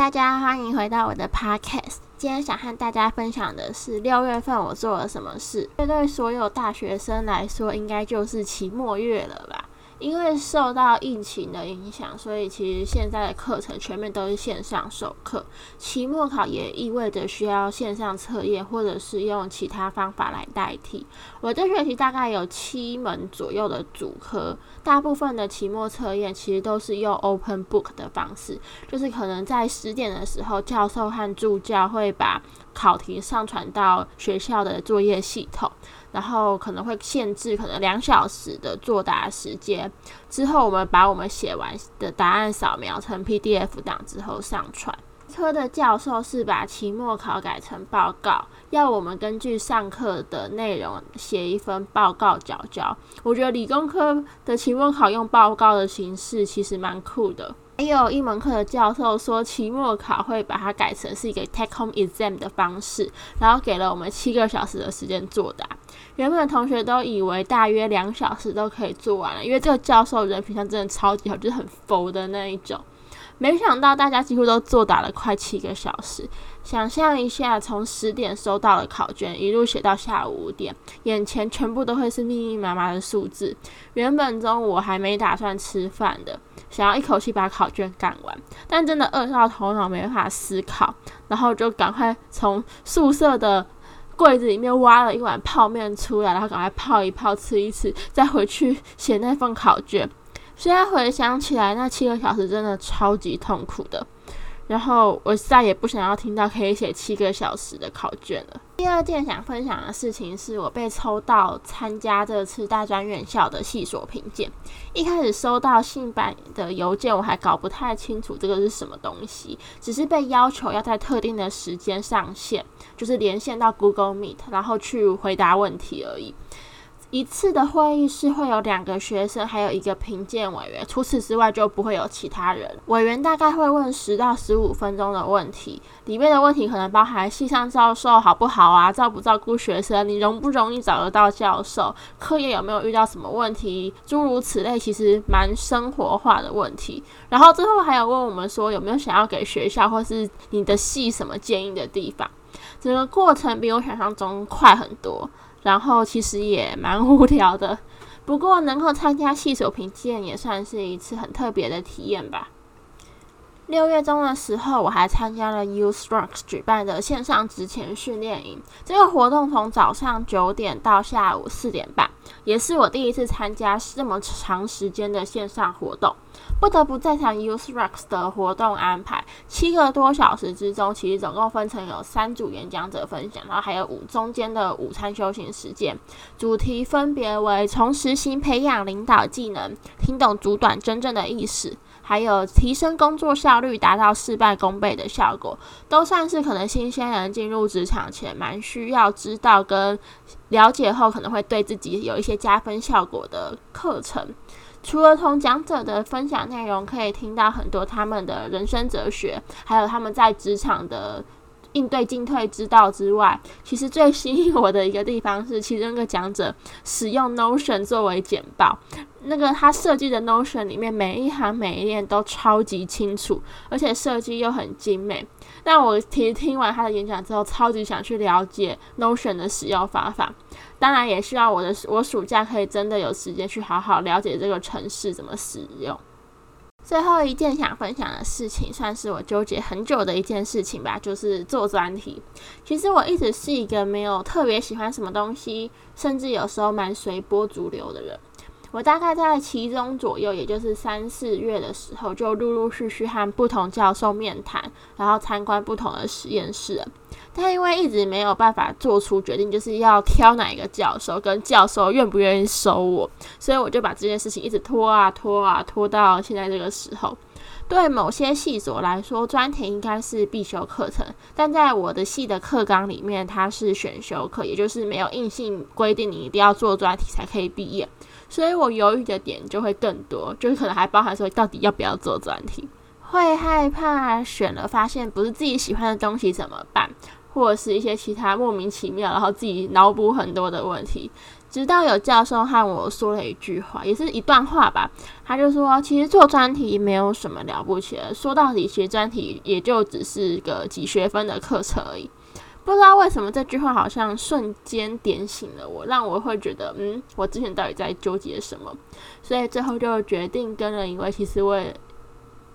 大家欢迎回到我的 podcast。今天想和大家分享的是六月份我做了什么事。这对所有大学生来说，应该就是期末月了吧？因为受到疫情的影响，所以其实现在的课程全面都是线上授课。期末考也意味着需要线上测验，或者是用其他方法来代替。我这学期大概有七门左右的主科，大部分的期末测验其实都是用 open book 的方式，就是可能在十点的时候，教授和助教会把考题上传到学校的作业系统。然后可能会限制可能两小时的作答时间，之后我们把我们写完的答案扫描成 PDF 档之后上传。科的教授是把期末考改成报告，要我们根据上课的内容写一份报告交交。我觉得理工科的期末考用报告的形式其实蛮酷的。也有一门课的教授说，期末考会把它改成是一个 take home exam 的方式，然后给了我们七个小时的时间作答。原本同学都以为大约两小时都可以做完了，因为这个教授人品上真的超级好，就是很佛的那一种。没想到大家几乎都作答了快七个小时。想象一下，从十点收到了考卷，一路写到下午五点，眼前全部都会是密密麻麻的数字。原本中午我还没打算吃饭的，想要一口气把考卷干完，但真的饿到头脑没法思考，然后就赶快从宿舍的柜子里面挖了一碗泡面出来，然后赶快泡一泡吃一吃，再回去写那份考卷。现在回想起来，那七个小时真的超级痛苦的。然后我再也不想要听到可以写七个小时的考卷了。第二件想分享的事情是我被抽到参加这次大专院校的系所评鉴。一开始收到信版的邮件，我还搞不太清楚这个是什么东西，只是被要求要在特定的时间上线，就是连线到 Google Meet，然后去回答问题而已。一次的会议是会有两个学生，还有一个评鉴委员，除此之外就不会有其他人。委员大概会问十到十五分钟的问题，里面的问题可能包含系上教授好不好啊，照不照顾学生，你容不容易找得到教授，课业有没有遇到什么问题，诸如此类，其实蛮生活化的问题。然后最后还有问我们说有没有想要给学校或是你的系什么建议的地方。整个过程比我想象中快很多。然后其实也蛮无聊的，不过能够参加细手评鉴也算是一次很特别的体验吧。六月中的时候，我还参加了 U Strokes 举办的线上职前训练营。这个活动从早上九点到下午四点半，也是我第一次参加这么长时间的线上活动。不得不再谈 U Strokes 的活动安排。七个多小时之中，其实总共分成有三组演讲者分享，然后还有五中间的午餐休息时间。主题分别为从实行培养领导技能，听懂主短真正的意思。还有提升工作效率，达到事半功倍的效果，都算是可能新鲜人进入职场前蛮需要知道跟了解后，可能会对自己有一些加分效果的课程。除了从讲者的分享内容可以听到很多他们的人生哲学，还有他们在职场的。应对进退之道之外，其实最吸引我的一个地方是，其中一个讲者使用 Notion 作为简报。那个他设计的 Notion 里面每一行每一页都超级清楚，而且设计又很精美。但我听听完他的演讲之后，超级想去了解 Notion 的使用方法。当然，也希望我的我暑假可以真的有时间去好好了解这个城市怎么使用。最后一件想分享的事情，算是我纠结很久的一件事情吧，就是做专题。其实我一直是一个没有特别喜欢什么东西，甚至有时候蛮随波逐流的人。我大概在其中左右，也就是三四月的时候，就陆陆续续和不同教授面谈，然后参观不同的实验室。但因为一直没有办法做出决定，就是要挑哪一个教授，跟教授愿不愿意收我，所以我就把这件事情一直拖啊拖啊拖到现在这个时候。对某些系所来说，专题应该是必修课程，但在我的系的课纲里面，它是选修课，也就是没有硬性规定你一定要做专题才可以毕业。所以我犹豫的点就会更多，就是可能还包含说到底要不要做专题，会害怕选了发现不是自己喜欢的东西怎么办？或者是一些其他莫名其妙，然后自己脑补很多的问题。直到有教授和我说了一句话，也是一段话吧。他就说：“其实做专题没有什么了不起的，说到底，学专题也就只是个几学分的课程而已。”不知道为什么这句话好像瞬间点醒了我，让我会觉得，嗯，我之前到底在纠结什么？所以最后就决定跟了一位其实我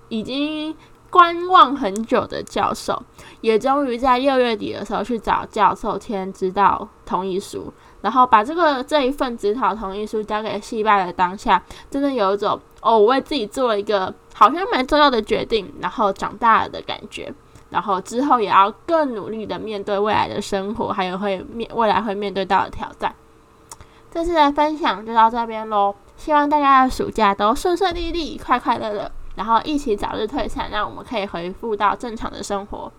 已经观望很久的教授，也终于在六月底的时候去找教授签指导同意书。然后把这个这一份指导同意书交给戏拜的当下，真的有一种哦，我为自己做了一个好像蛮重要的决定，然后长大了的感觉。然后之后也要更努力的面对未来的生活，还有会面未来会面对到的挑战。这次的分享就到这边喽，希望大家的暑假都顺顺利利、快快乐乐，然后一起早日退散，让我们可以恢复到正常的生活。